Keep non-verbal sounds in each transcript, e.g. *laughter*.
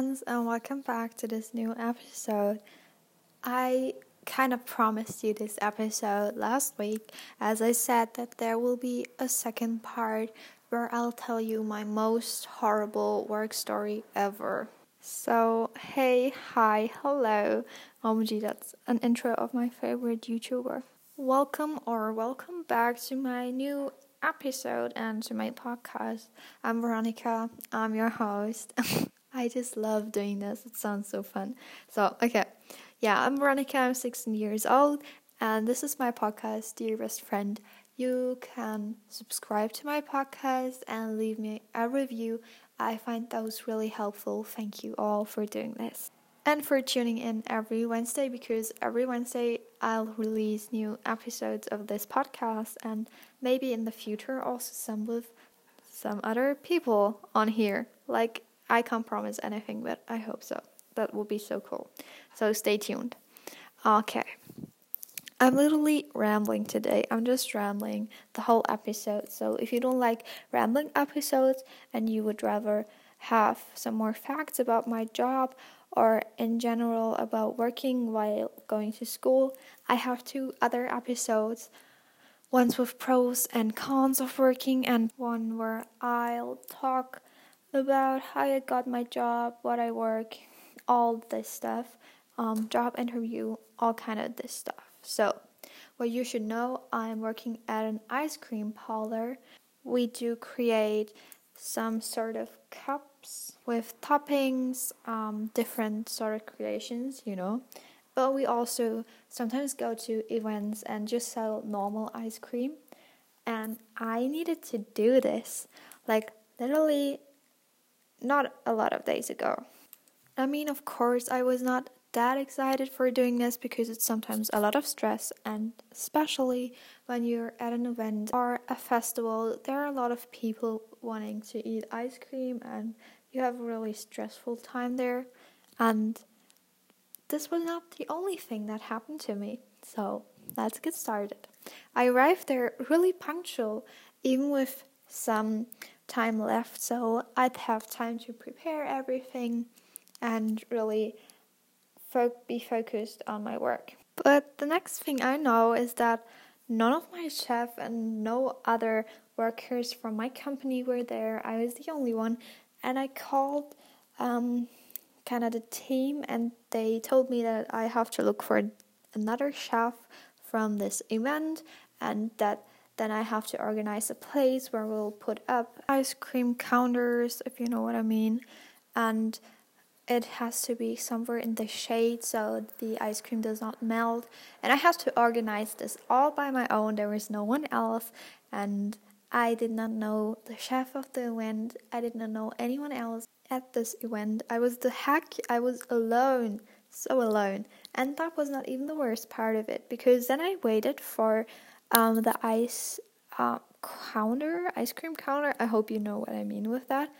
friends, and welcome back to this new episode. I kind of promised you this episode last week, as I said that there will be a second part where I'll tell you my most horrible work story ever. So, hey, hi, hello. OMG, that's an intro of my favorite YouTuber. Welcome or welcome back to my new episode and to my podcast. I'm Veronica, I'm your host. *laughs* I just love doing this, it sounds so fun. So, okay, yeah, I'm Veronica, I'm 16 years old, and this is my podcast, Dear Best Friend. You can subscribe to my podcast and leave me a review. I find those really helpful. Thank you all for doing this. And for tuning in every Wednesday because every Wednesday I'll release new episodes of this podcast and maybe in the future also some with some other people on here. Like I can't promise anything, but I hope so. That will be so cool. So stay tuned. Okay. I'm literally rambling today. I'm just rambling the whole episode. So if you don't like rambling episodes and you would rather have some more facts about my job or in general about working while going to school, I have two other episodes. One's with pros and cons of working, and one where I'll talk about how I got my job, what I work, all this stuff, um, job interview, all kind of this stuff. So, what you should know, I'm working at an ice cream parlor. We do create some sort of cups with toppings, um, different sort of creations, you know. But we also sometimes go to events and just sell normal ice cream. And I needed to do this like literally not a lot of days ago. I mean, of course, I was not that excited for doing this because it's sometimes a lot of stress, and especially when you're at an event or a festival, there are a lot of people wanting to eat ice cream, and you have a really stressful time there. And this was not the only thing that happened to me, so let's get started. I arrived there really punctual, even with some time left, so I'd have time to prepare everything and really fo- be focused on my work. But the next thing I know is that none of my chef and no other workers from my company were there. I was the only one, and I called um, kind of the team, and they told me that I have to look for another chef from this event, and that then I have to organize a place where we'll put up ice cream counters, if you know what I mean, and it has to be somewhere in the shade so the ice cream does not melt. And I have to organize this all by my own. There was no one else, and I did not know the chef of the event. I did not know anyone else at this event. I was the heck, I was alone, so alone. And that was not even the worst part of it because then I waited for um, the ice uh, counter, ice cream counter. I hope you know what I mean with that.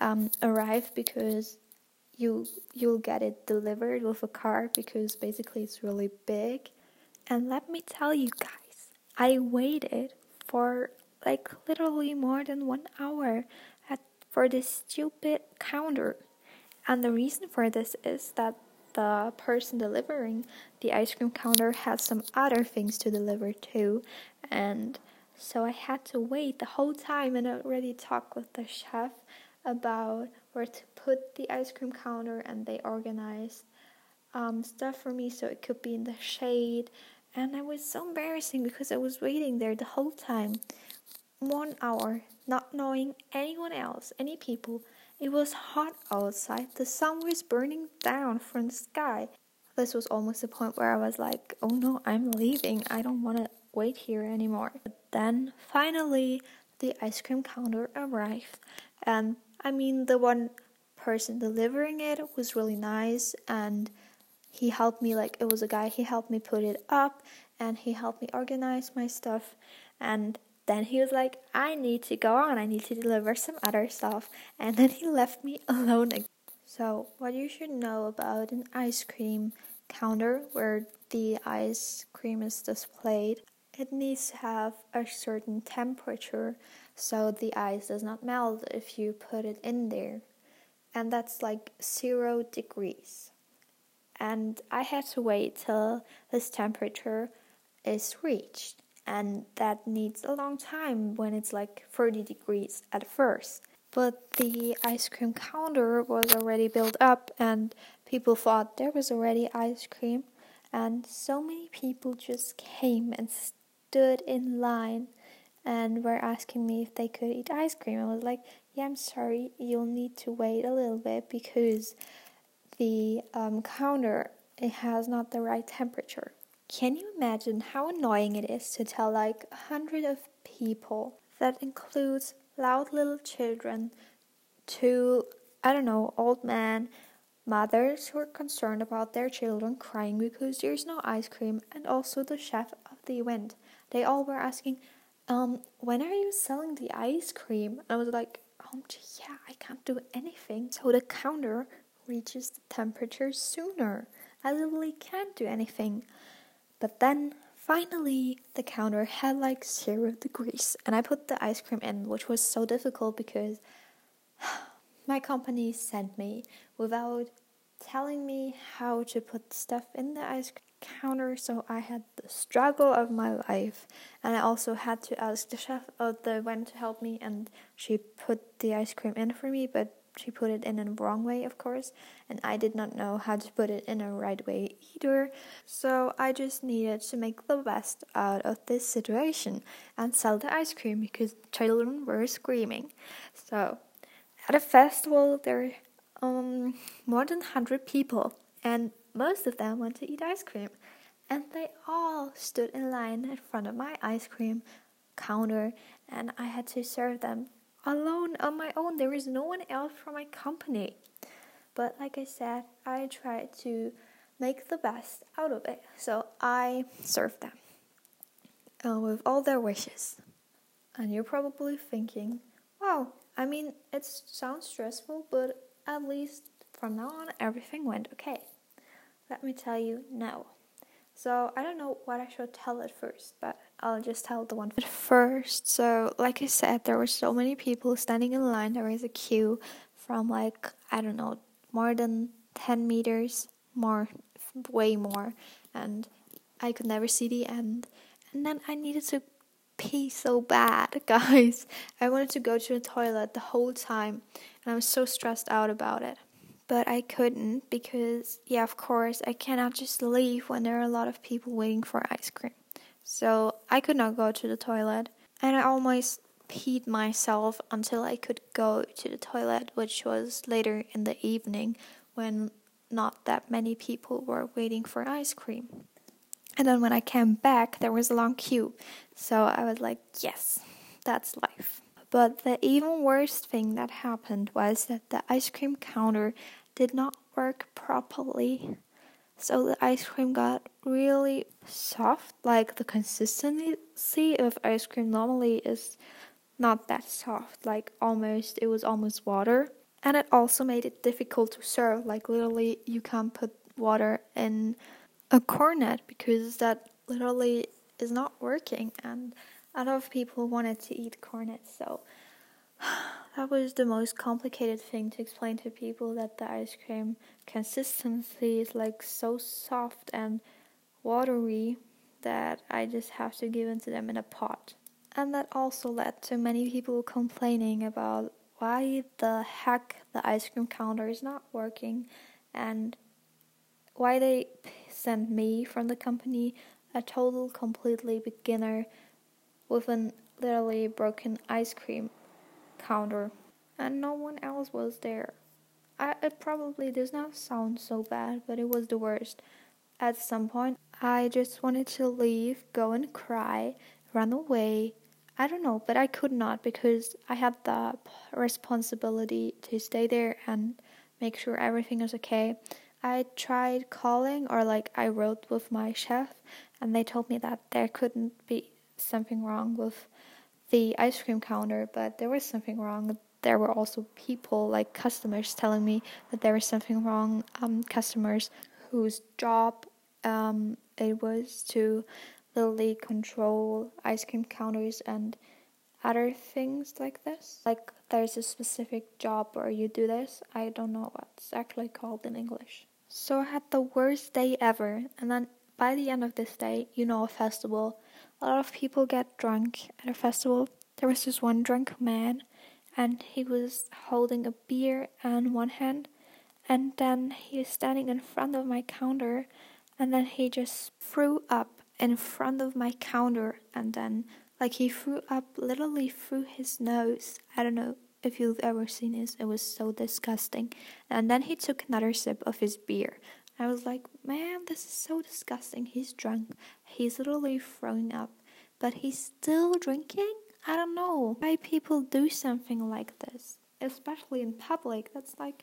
Um, arrive because you you'll get it delivered with a car because basically it's really big. And let me tell you guys, I waited for like literally more than one hour at for this stupid counter. And the reason for this is that the person delivering the ice cream counter had some other things to deliver too, and so I had to wait the whole time and already talk with the chef about where to put the ice cream counter, and they organized um, stuff for me so it could be in the shade. And it was so embarrassing because I was waiting there the whole time, one hour, not knowing anyone else, any people. It was hot outside. The sun was burning down from the sky. This was almost the point where I was like, oh no, I'm leaving. I don't want to wait here anymore. But then finally, the ice cream counter arrived. And I mean, the one person delivering it was really nice and he helped me like it was a guy he helped me put it up and he helped me organize my stuff and then he was like, I need to go on, I need to deliver some other stuff. And then he left me *laughs* alone again. So, what you should know about an ice cream counter where the ice cream is displayed, it needs to have a certain temperature so the ice does not melt if you put it in there. and that's like zero degrees. And I had to wait till this temperature is reached, and that needs a long time when it's like 30 degrees at first. But the ice cream counter was already built up, and people thought there was already ice cream, and so many people just came and stood in line and were asking me if they could eat ice cream. I was like, yeah, I'm sorry, you'll need to wait a little bit because the um, counter it has not the right temperature. Can you imagine how annoying it is to tell like a hundred of people that includes loud little children to I don't know old men, mothers who are concerned about their children crying because there's no ice cream, and also the chef of the event. They all were asking, um, when are you selling the ice cream? And I was like, um, yeah, I can't do anything. So the counter reaches the temperature sooner. I literally can't do anything. But then finally the counter had like zero degrees and I put the ice cream in, which was so difficult because *sighs* my company sent me without telling me how to put stuff in the ice counter, so I had the struggle of my life. And I also had to ask the chef of the event to help me, and she put the ice cream in for me, but she put it in a wrong way, of course, and I did not know how to put it in a right way either. So I just needed to make the best out of this situation and sell the ice cream because children were screaming. So at a festival, there are um, more than 100 people, and most of them went to eat ice cream, and they all stood in line in front of my ice cream counter, and I had to serve them alone on my own. There is no one else from my company. But like I said, I tried to make the best out of it, so I served them uh, with all their wishes. And you're probably thinking, wow, I mean, it sounds stressful, but at least from now on, everything went okay. Let me tell you no. So I don't know what I should tell at first, but I'll just tell the one *laughs* first. So, like I said, there were so many people standing in line. There was a queue from like, I don't know, more than 10 meters, more, way more. And I could never see the end. And then I needed to pee so bad, *laughs* guys. I wanted to go to the toilet the whole time. And I was so stressed out about it but I couldn't because, yeah, of course, I cannot just leave when there are a lot of people waiting for ice cream. So I could not go to the toilet, and I almost peed myself until I could go to the toilet, which was later in the evening when not that many people were waiting for ice cream. And then when I came back, there was a long queue. So I was like, yes, that's life. But the even worst thing that happened was that the ice cream counter did not work properly. So the ice cream got really soft. Like the consistency of ice cream normally is not that soft. Like almost, it was almost water. And it also made it difficult to serve. Like literally, you can't put water in a cornet because that literally is not working. And a lot of people wanted to eat cornets. So *sighs* that was the most complicated thing to explain to people that the ice cream consistency is like so soft and watery that I just have to give it to them in a pot. And that also led to many people complaining about why the heck the ice cream counter is not working and why they sent me from the company, a total completely beginner with an literally broken ice cream counter, and no one else was there. I, it probably does not sound so bad, but it was the worst. At some point, I just wanted to leave, go and cry, run away. I don't know, but I could not because I had the responsibility to stay there and make sure everything is okay. I tried calling or like I wrote with my chef and they told me that there couldn't be something wrong with the ice cream counter, but there was something wrong. There were also people, like customers, telling me that there was something wrong. Um, customers whose job um, it was to literally control ice cream counters and other things like this. Like there's a specific job where you do this. I don't know what's actually called in English. So I had the worst day ever, and then by the end of this day, you know, a festival, a lot of people get drunk at a festival. There was this one drunk man, and he was holding a beer in one hand, and then he was standing in front of my counter, and then he just threw up in front of my counter, and then like he threw up literally through his nose. I don't know if you've ever seen this, it was so disgusting. And then he took another sip of his beer. I was like, man, this is so disgusting. He's drunk. He's literally throwing up. But he's still drinking? I don't know why people do something like this, especially in public. That's like,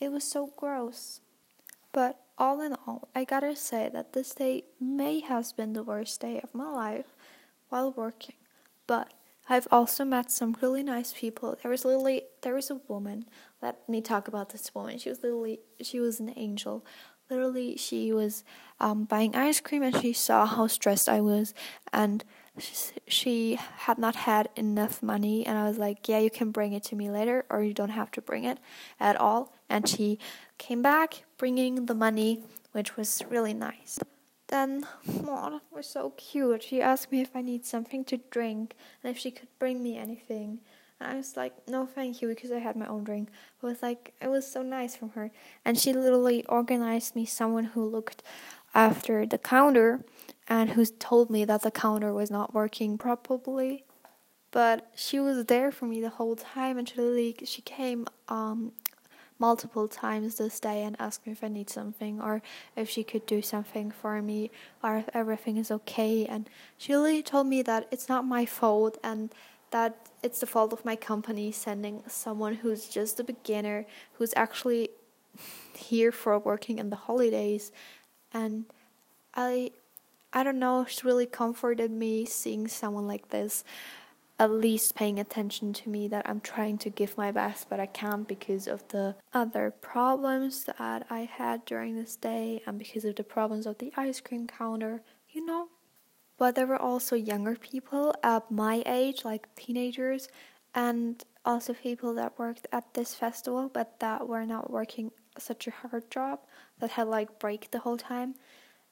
it was so gross. But all in all, I gotta say that this day may have been the worst day of my life while working. But I've also met some really nice people. There was literally there was a woman. Let me talk about this woman. She was literally she was an angel. Literally, she was um, buying ice cream and she saw how stressed I was, and she, had not had enough money. And I was like, "Yeah, you can bring it to me later, or you don't have to bring it at all." And she came back bringing the money, which was really nice. Then, oh, that was so cute. She asked me if I need something to drink and if she could bring me anything. And I was like, no, thank you, because I had my own drink. It was like, it was so nice from her. And she literally organized me someone who looked after the counter and who told me that the counter was not working properly. But she was there for me the whole time, and she literally she came um multiple times this day and asked me if I need something or if she could do something for me or if everything is okay. And she really told me that it's not my fault and that it's the fault of my company sending someone who's just a beginner who's actually here for working in the holidays and I I don't know, it's really comforted me seeing someone like this at least paying attention to me that I'm trying to give my best, but I can't because of the other problems that I had during this day and because of the problems of the ice cream counter, you know. But there were also younger people at my age, like teenagers, and also people that worked at this festival but that were not working such a hard job that had like break the whole time.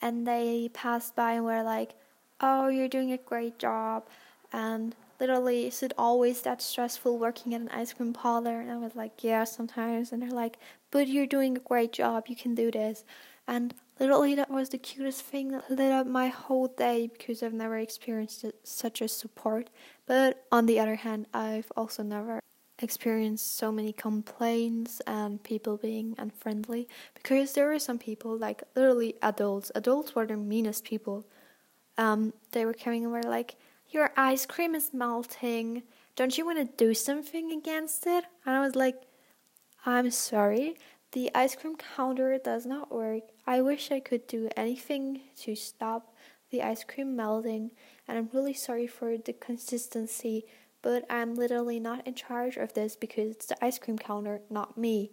And they passed by and were like, Oh, you're doing a great job and literally is it always that stressful working at an ice cream parlor and i was like yeah sometimes and they're like but you're doing a great job you can do this and literally that was the cutest thing that lit up my whole day because i've never experienced such a support but on the other hand i've also never experienced so many complaints and people being unfriendly because there were some people like literally adults adults were the meanest people um they were coming and were like your ice cream is melting. Don't you want to do something against it? And I was like, I'm sorry. The ice cream counter does not work. I wish I could do anything to stop the ice cream melting. And I'm really sorry for the consistency, but I'm literally not in charge of this because it's the ice cream counter, not me.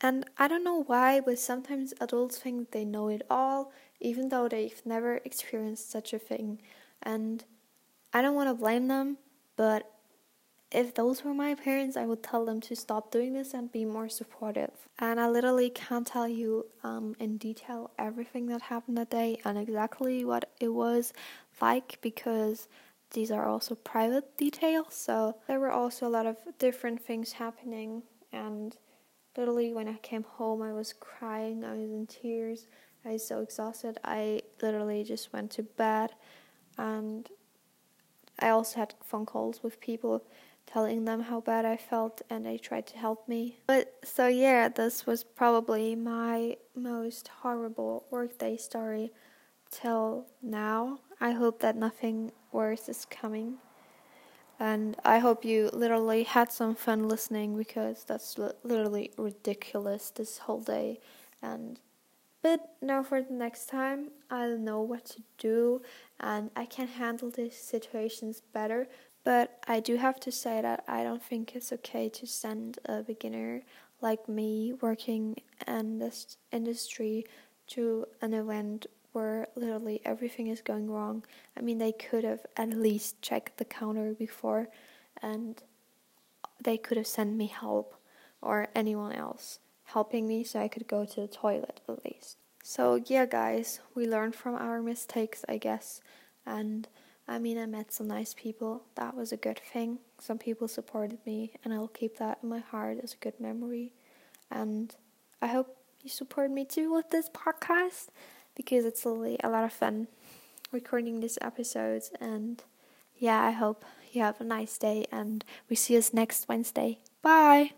And I don't know why, but sometimes adults think they know it all, even though they've never experienced such a thing. And I don't want to blame them, but if those were my parents, I would tell them to stop doing this and be more supportive. And I literally can't tell you um, in detail everything that happened that day and exactly what it was like because these are also private details. So there were also a lot of different things happening. And literally, when I came home, I was crying, I was in tears, I was so exhausted. I literally just went to bed and I also had phone calls with people telling them how bad I felt and they tried to help me. But so yeah, this was probably my most horrible workday story till now. I hope that nothing worse is coming. And I hope you literally had some fun listening because that's li- literally ridiculous this whole day. And but now for the next time, I'll know what to do and I can handle these situations better. But I do have to say that I don't think it's okay to send a beginner like me working in this industry to an event where literally everything is going wrong. I mean, they could have at least checked the counter before and they could have sent me help or anyone else helping me so I could go to the toilet at least. So, yeah, guys, we learned from our mistakes, I guess. And I mean, I met some nice people. That was a good thing. Some people supported me, and I'll keep that in my heart as a good memory. And I hope you support me too with this podcast because it's really a lot of fun recording these episodes. And yeah, I hope you have a nice day, and we see us next Wednesday. Bye.